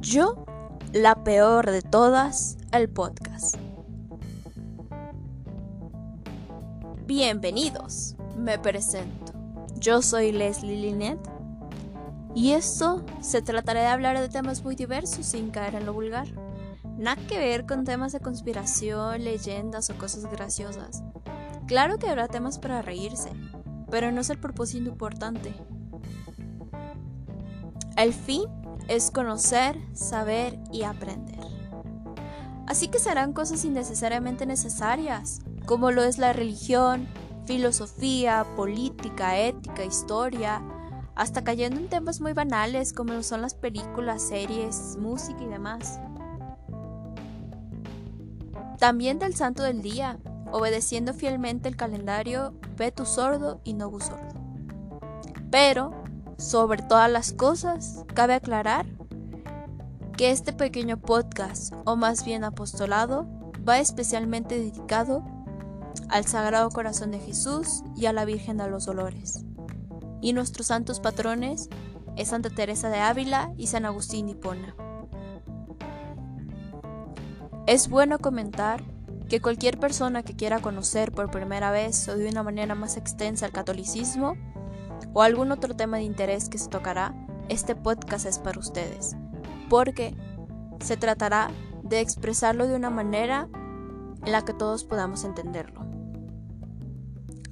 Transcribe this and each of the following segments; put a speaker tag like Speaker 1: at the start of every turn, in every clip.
Speaker 1: Yo, la peor de todas, el podcast. Bienvenidos, me presento. Yo soy Leslie Linet y esto se tratará de hablar de temas muy diversos sin caer en lo vulgar. Nada que ver con temas de conspiración, leyendas o cosas graciosas. Claro que habrá temas para reírse, pero no es el propósito importante. El fin es conocer, saber y aprender. Así que serán cosas innecesariamente necesarias, como lo es la religión, filosofía, política, ética, historia, hasta cayendo en temas muy banales como lo son las películas, series, música y demás. También del santo del día, obedeciendo fielmente el calendario, ve tu sordo y no sordo. Pero sobre todas las cosas, cabe aclarar que este pequeño podcast, o más bien apostolado, va especialmente dedicado al Sagrado Corazón de Jesús y a la Virgen de los Dolores. Y nuestros santos patrones es Santa Teresa de Ávila y San Agustín de Hipona. Es bueno comentar que cualquier persona que quiera conocer por primera vez o de una manera más extensa el catolicismo o algún otro tema de interés que se tocará, este podcast es para ustedes, porque se tratará de expresarlo de una manera en la que todos podamos entenderlo.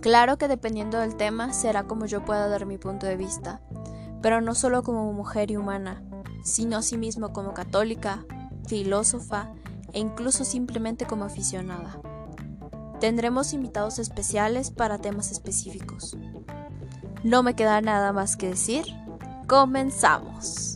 Speaker 1: Claro que dependiendo del tema será como yo pueda dar mi punto de vista, pero no solo como mujer y humana, sino asimismo como católica, filósofa e incluso simplemente como aficionada. Tendremos invitados especiales para temas específicos. No me queda nada más que decir. Comenzamos.